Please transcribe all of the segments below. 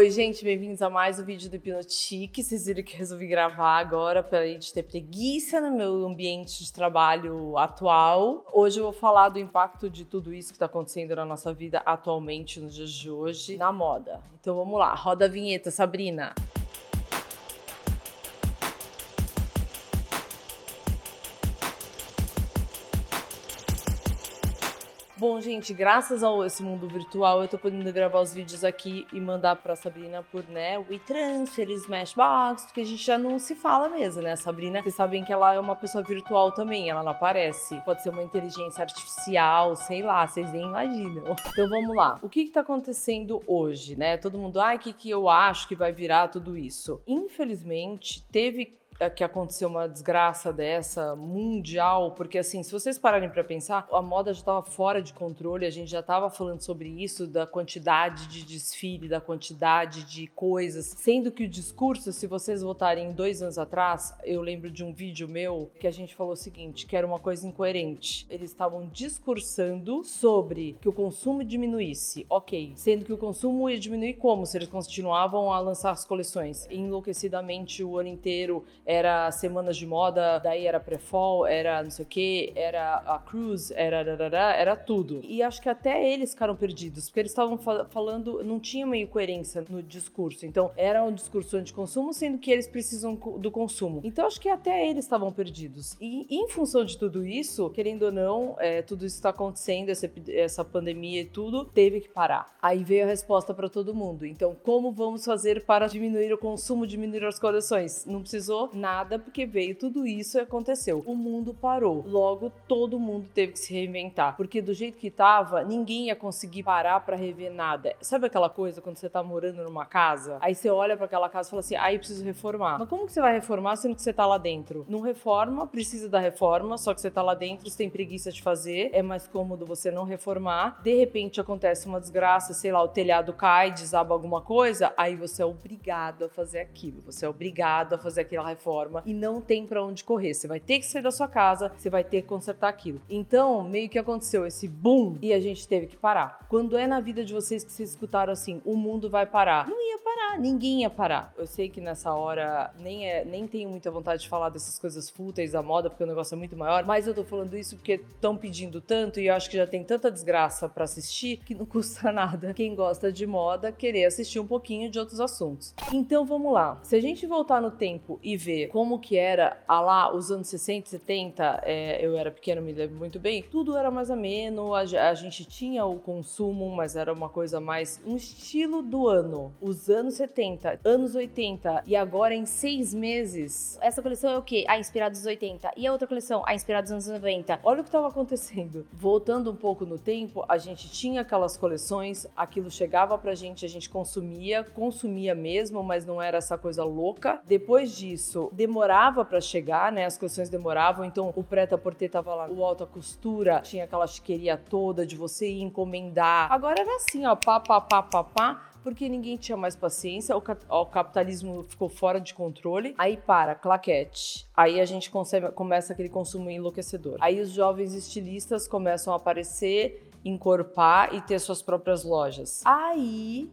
Oi, gente, bem-vindos a mais um vídeo do Hipnotique. Vocês viram que resolvi gravar agora para a gente ter preguiça no meu ambiente de trabalho atual. Hoje eu vou falar do impacto de tudo isso que está acontecendo na nossa vida atualmente, nos dias de hoje, na moda. Então vamos lá, roda a vinheta, Sabrina. Bom, gente, graças a esse mundo virtual, eu tô podendo gravar os vídeos aqui e mandar pra Sabrina por, né, WeTransfer, Smashbox, porque a gente já não se fala mesmo, né? Sabrina, vocês sabem que ela é uma pessoa virtual também, ela não aparece. Pode ser uma inteligência artificial, sei lá, vocês nem imaginam. Então vamos lá. O que que tá acontecendo hoje, né? Todo mundo, ai, o que que eu acho que vai virar tudo isso? Infelizmente, teve que aconteceu uma desgraça dessa mundial, porque assim, se vocês pararem para pensar, a moda já estava fora de controle, a gente já estava falando sobre isso, da quantidade de desfile, da quantidade de coisas, sendo que o discurso, se vocês voltarem dois anos atrás, eu lembro de um vídeo meu que a gente falou o seguinte, que era uma coisa incoerente. Eles estavam discursando sobre que o consumo diminuísse, ok, sendo que o consumo ia diminuir como? Se eles continuavam a lançar as coleções enlouquecidamente o ano inteiro, era semanas de moda, daí era pré-fall, era não sei o que, era a cruise, era era tudo. E acho que até eles ficaram perdidos, porque eles estavam falando, não tinha meio coerência no discurso. Então, era um discurso anti-consumo, sendo que eles precisam do consumo. Então, acho que até eles estavam perdidos. E em função de tudo isso, querendo ou não, é, tudo isso está acontecendo, essa, essa pandemia e tudo, teve que parar. Aí veio a resposta para todo mundo. Então, como vamos fazer para diminuir o consumo, diminuir as coleções? Não precisou nada porque veio tudo isso e aconteceu. O mundo parou. Logo, todo mundo teve que se reinventar. Porque do jeito que tava, ninguém ia conseguir parar para rever nada. Sabe aquela coisa quando você tá morando numa casa? Aí você olha para aquela casa e fala assim: aí ah, preciso reformar. Mas como que você vai reformar sendo que você tá lá dentro? Não reforma, precisa da reforma, só que você tá lá dentro, você tem preguiça de fazer, é mais cômodo você não reformar. De repente acontece uma desgraça, sei lá, o telhado cai, desaba alguma coisa, aí você é obrigado a fazer aquilo. Você é obrigado a fazer aquela reforma forma e não tem para onde correr. Você vai ter que sair da sua casa, você vai ter que consertar aquilo. Então, meio que aconteceu esse boom e a gente teve que parar. Quando é na vida de vocês que vocês escutaram assim, o mundo vai parar? Não ia ninguém ia parar. Eu sei que nessa hora nem, é, nem tenho muita vontade de falar dessas coisas fúteis da moda, porque o negócio é muito maior, mas eu tô falando isso porque estão pedindo tanto e eu acho que já tem tanta desgraça para assistir que não custa nada quem gosta de moda querer assistir um pouquinho de outros assuntos. Então vamos lá. Se a gente voltar no tempo e ver como que era a lá os anos 60, 70, é, eu era pequena, me lembro muito bem, tudo era mais ameno, a, a, gente tinha o consumo, mas era uma coisa mais um estilo do ano. Os anos 70, anos 80 e agora em seis meses. Essa coleção é o quê? A inspirada dos 80. E a outra coleção? A inspirada dos anos 90. Olha o que estava acontecendo. Voltando um pouco no tempo, a gente tinha aquelas coleções, aquilo chegava pra gente, a gente consumia, consumia mesmo, mas não era essa coisa louca. Depois disso, demorava para chegar, né? As coleções demoravam, então o preta porter tava lá, o alta costura, tinha aquela chiqueria toda de você ir encomendar. Agora era assim, ó, pá, pá, pá, pá, pá porque ninguém tinha mais paciência, o, o, capitalismo ficou fora de controle. Aí para, claquete. Aí a gente consegue, começa aquele consumo enlouquecedor. Aí os jovens estilistas começam a aparecer, encorpar e ter suas próprias lojas. Aí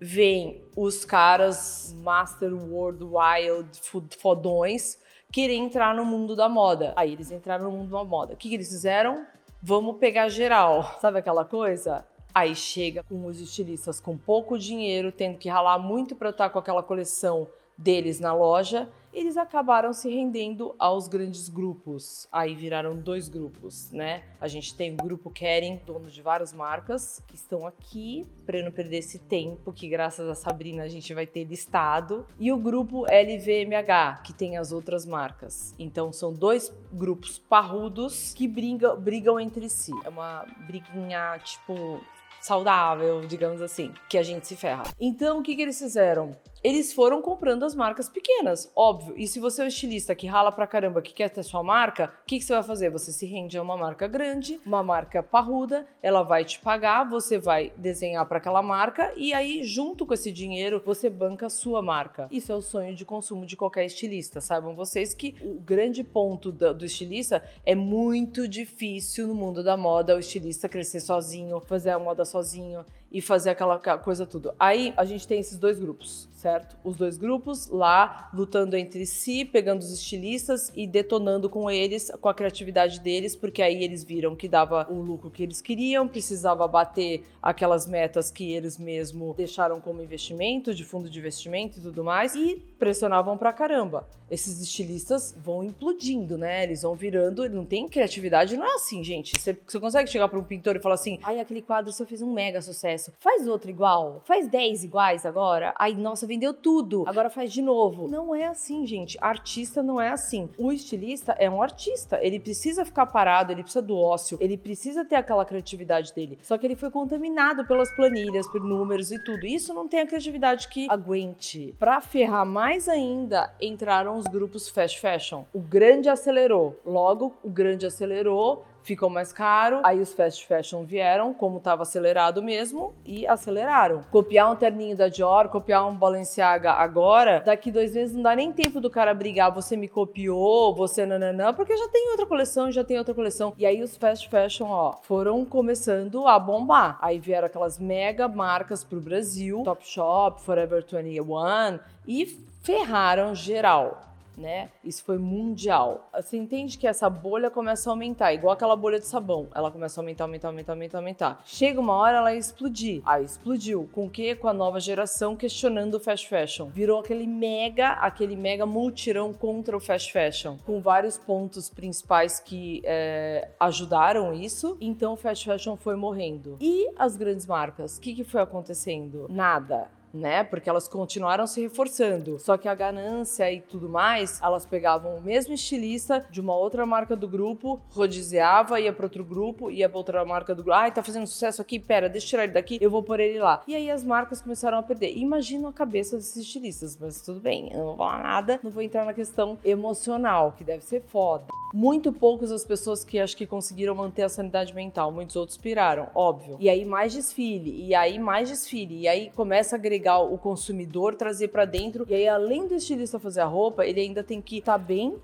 vem os caras Master World Wild fodões querer entrar no mundo da moda. Aí eles entraram no mundo da moda. O que, que eles fizeram? Vamos pegar geral. Sabe aquela coisa? Aí chega com os estilistas com pouco dinheiro, tendo que ralar muito para estar com aquela coleção deles na loja eles acabaram se rendendo aos grandes grupos. Aí viraram dois grupos, né? A gente tem o grupo Kering, dono de várias marcas, que estão aqui para não perder esse tempo, que graças a Sabrina a gente vai ter listado, e o grupo LVMH, que tem as outras marcas. Então são dois grupos parrudos que brigam, brigam entre si. É uma briguinha tipo saudável, digamos assim, que a gente se ferra. Então o que, que eles fizeram? Eles foram comprando as marcas pequenas, óbvio. E se você é um estilista que rala pra caramba, que quer ter sua marca, o que, que, você vai fazer? Você se rende a uma marca grande, uma marca parruda, ela vai te pagar, você vai desenhar para aquela marca e aí, junto com esse dinheiro, você banca a sua marca. Isso é o sonho de consumo de qualquer estilista. Saibam vocês que o grande ponto do, do estilista é muito difícil no mundo da moda o estilista crescer sozinho, fazer a moda sozinho e fazer aquela coisa tudo. Aí a gente tem esses dois grupos, certo? Os dois grupos lá lutando entre si, pegando os estilistas e detonando com eles, com a criatividade deles, porque aí eles viram que dava o lucro que eles queriam, precisava bater aquelas metas que eles mesmo deixaram como investimento, de fundo de investimento e tudo mais, e pressionavam pra caramba. Esses estilistas vão implodindo, né? Eles vão virando, não tem criatividade, não é assim, gente. Você, consegue chegar para um pintor e falar assim: ai, aquele quadro você fez um mega sucesso. Faz outro igual, faz 10 iguais agora. Aí, nossa, vendeu tudo. Agora faz de novo. Não é assim, gente. Artista não é assim. O estilista é um artista. Ele precisa ficar parado, ele precisa do ócio, ele precisa ter aquela criatividade dele. Só que ele foi contaminado pelas planilhas, por números e tudo. Isso não tem a criatividade que aguente. Para ferrar mais ainda, entraram os grupos fast fashion. O grande acelerou. Logo, o grande acelerou ficou mais caro. Aí os fast fashion vieram, como estava acelerado mesmo, e aceleraram. Copiar um terninho da Dior, copiar um Balenciaga agora, daqui dois meses não dá nem tempo do cara brigar, você me copiou, você nananã, porque já tem outra coleção, já tem outra coleção. E aí os fast fashion, ó, foram começando a bombar. Aí vieram aquelas mega marcas pro Brasil, Topshop, Forever 21, e ferraram geral né? Isso foi mundial. Você entende que essa bolha começa a aumentar, igual aquela bolha de sabão. Ela começa a aumentar, aumentar, aumentar, aumentar, aumentar. Chega uma hora ela explodir. Aí explodiu. Com o quê? Com a nova geração questionando o fast fashion. Virou aquele mega, aquele mega multirão contra o fast fashion, com vários pontos principais que é, ajudaram isso. Então o fast fashion foi morrendo. E as grandes marcas? O que, que foi acontecendo? Nada né? Porque elas continuaram se reforçando. Só que a ganância e tudo mais, elas pegavam o mesmo estilista de uma outra marca do grupo, rodiziava, ia para outro grupo, ia para outra marca do grupo. Ai, tá fazendo sucesso aqui, pera, deixa eu tirar ele daqui, eu vou pôr ele lá. E aí as marcas começaram a perder. Imagina a cabeça desses estilistas, mas tudo bem, eu não vou falar nada, não vou entrar na questão emocional, que deve ser foda. Muito poucas as pessoas que acho que conseguiram manter a sanidade mental, muitos outros piraram, óbvio. E aí mais desfile, e aí mais desfile, e aí começa a agregar o consumidor, trazer para dentro. E aí além do estilista fazer a roupa, ele ainda tem que estar tá bem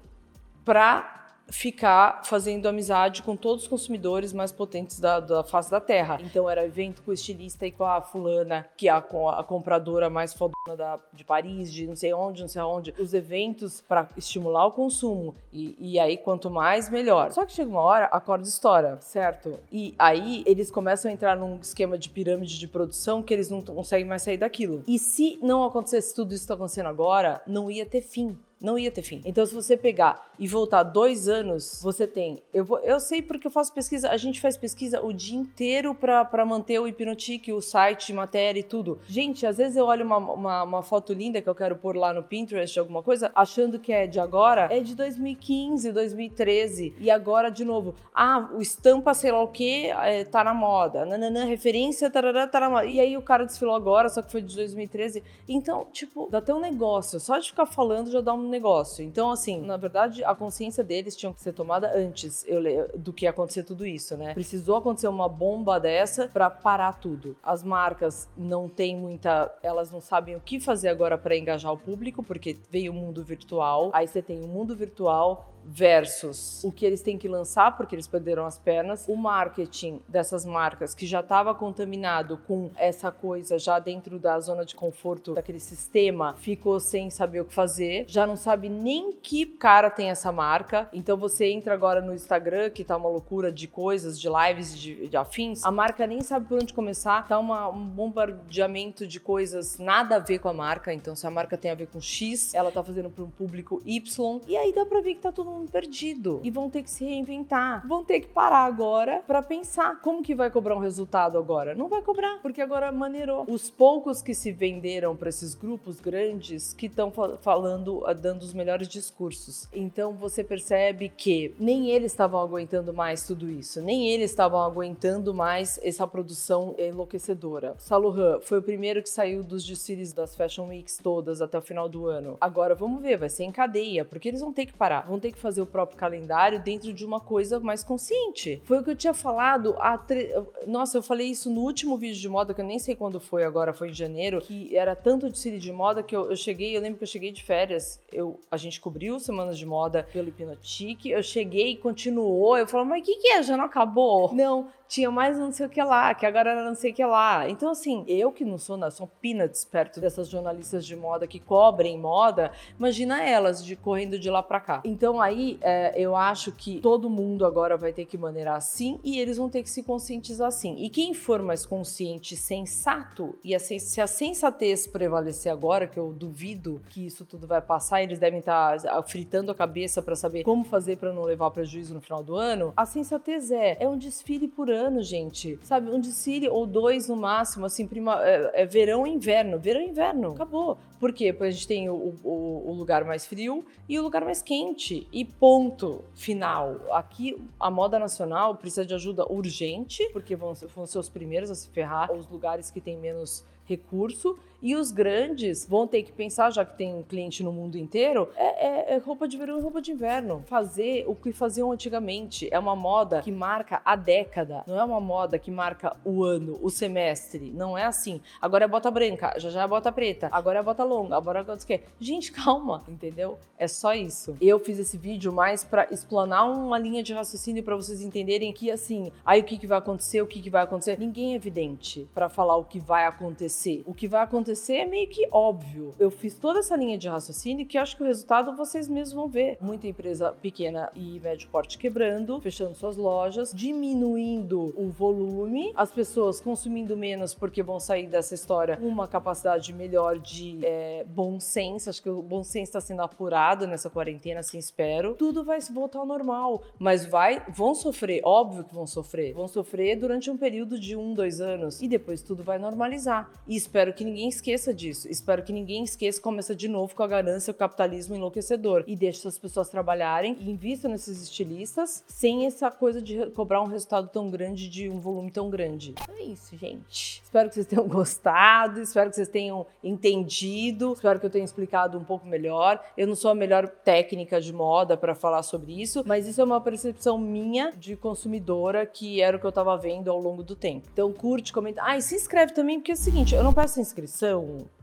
para ficar fazendo amizade com todos os consumidores mais potentes da, da face da Terra. Então era evento com o estilista e com a fulana, que é a, a compradora mais fodona da, de Paris, de não sei onde, não sei aonde. Os eventos para estimular o consumo. E, e aí, quanto mais, melhor. Só que chega uma hora, a corda estoura, certo? E aí eles começam a entrar num esquema de pirâmide de produção que eles não conseguem mais sair daquilo. E se não acontecesse tudo isso que está acontecendo agora, não ia ter fim não ia ter fim. Então, se você pegar e voltar dois anos, você tem. Eu, vou, eu sei porque eu faço pesquisa, a gente faz pesquisa o dia inteiro para manter o Hipnotique, o site matéria e tudo. Gente, às vezes eu olho uma, uma, uma, foto linda que eu quero pôr lá no Pinterest alguma coisa, achando que é de agora, é de 2015, 2013. E agora, de novo, ah, o estampa, sei lá o que, é, tá na moda. Nananã, referência, tarará, tá na moda. E aí o cara desfilou agora, só que foi de 2013. Então, tipo, dá até um negócio. Só de ficar falando já dá um negócio. Então, assim, na verdade, a consciência deles tinha que ser tomada antes eu, do que acontecer tudo isso, né? Precisou acontecer uma bomba dessa para parar tudo. As marcas não têm muita. Elas não sabem o que fazer agora para engajar o público, porque veio o mundo virtual. Aí você tem o mundo virtual versus o que eles têm que lançar, porque eles perderam as pernas, o marketing dessas marcas que já estava contaminado com essa coisa já dentro da zona de conforto daquele sistema, ficou sem saber o que fazer, já não sabe nem que cara tem essa marca. Então você entra agora no Instagram, que tá uma loucura de coisas, de lives, de, de afins, a marca nem sabe por onde começar, tá uma, um bombardeamento de coisas nada a ver com a marca. Então se a marca tem a ver com X, ela tá fazendo para um público Y, e aí dá para ver que tá todo mundo perdido e vão ter que se reinventar. Vão ter que parar agora para pensar como que vai cobrar um resultado agora. Não vai cobrar, porque agora maneirou. Os poucos que se venderam para esses grupos grandes que estão falando, ah, dando os melhores discursos. Então você percebe que nem eles estavam aguentando mais tudo isso, nem eles estavam aguentando mais essa produção enlouquecedora. Saluhan foi o primeiro que saiu dos desfiles das Fashion Weeks todas até o final do ano. Agora vamos ver, vai ser em cadeia, porque eles vão ter que parar, vão ter que fazer o próprio calendário dentro de uma coisa mais consciente. Foi o que eu tinha falado. A tre... Nossa, eu falei isso no último vídeo de moda, que eu nem sei quando foi agora, foi em janeiro, que era tanto desfile de moda que eu, eu cheguei, eu lembro que eu cheguei de férias, eu, a gente cobriu semanas de moda pelo Hipnotique, eu cheguei e continuou, eu falei, mas o que, que é? Já não acabou? Não, tinha mais não sei o que lá, que agora era não sei o que lá. Então, assim, eu que não sou, não, sou peanuts perto dessas jornalistas de moda que cobrem moda, imagina elas de correndo de lá para cá. Então, aí, é, eu acho que todo mundo agora vai ter que maneirar assim e eles vão ter que se conscientizar assim. E quem for mais consciente, sensato, e a, se a sensatez prevalecer agora, que eu duvido que isso tudo vai passar, eles devem estar tá, fritando a cabeça para saber como fazer para não levar prejuízo no final do ano. A sensatez é, é um desfile por ano, gente. Sabe, um desfile ou dois no máximo, assim, prima, é, é verão e inverno. Verão e inverno, acabou. Por quê? Porque a gente tem o, o, o, lugar mais frio e o lugar mais quente. E ponto final. Aqui, a moda nacional precisa de ajuda urgente, porque vão, vão ser os primeiros a se ferrar, os lugares que têm menos recurso e os grandes vão ter que pensar, já que tem um cliente no mundo inteiro, é, é, é, roupa de verão e roupa de inverno. Fazer o que faziam antigamente. É uma moda que marca a década, não é uma moda que marca o ano, o semestre. Não é assim. Agora é bota branca, já já é bota preta, agora é bota longa, agora é o que. Gente, calma, entendeu? É só isso. Eu fiz esse vídeo mais para explanar uma linha de raciocínio para vocês entenderem que assim, aí o que, que vai acontecer, o que, que vai acontecer. Ninguém é evidente para falar o que vai acontecer. O que vai acontecer acontecer é meio que óbvio. Eu fiz toda essa linha de raciocínio que acho que o resultado vocês mesmos vão ver. Muita empresa pequena e médio porte quebrando, fechando suas lojas, diminuindo o volume, as pessoas consumindo menos porque vão sair dessa história com uma capacidade melhor de é, bom senso. Acho que o bom senso está sendo apurado nessa quarentena, assim espero. Tudo vai voltar ao normal, mas vai, vão sofrer, óbvio que vão sofrer. Vão sofrer durante um período de um, dois anos e depois tudo vai normalizar. E espero que ninguém esqueça disso. Espero que ninguém esqueça começa de novo com a ganância o capitalismo enlouquecedor. E deixe essas pessoas trabalharem e invista nesses estilistas sem essa coisa de cobrar um resultado tão grande de um volume tão grande. É isso, gente. Espero que vocês tenham gostado, espero que vocês tenham entendido, espero que eu tenha explicado um pouco melhor. Eu não sou a melhor técnica de moda para falar sobre isso, mas isso é uma percepção minha de consumidora que era o que eu estava vendo ao longo do tempo. Então curte, comenta. Ah, e se inscreve também, porque é o seguinte, eu não peço inscrição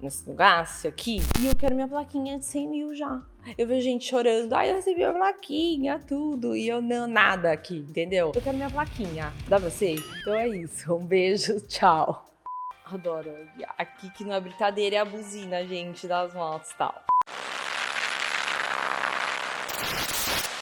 nesse lugar, aqui, e eu quero minha plaquinha de 100 mil já. Eu vejo gente chorando, ai, eu recebi a plaquinha, tudo, e eu não, nada aqui, entendeu? Eu quero minha plaquinha, dá pra você? Então é isso, um beijo, tchau. Adoro. Aqui que não é brincadeira, é a buzina, gente, das motos e tal.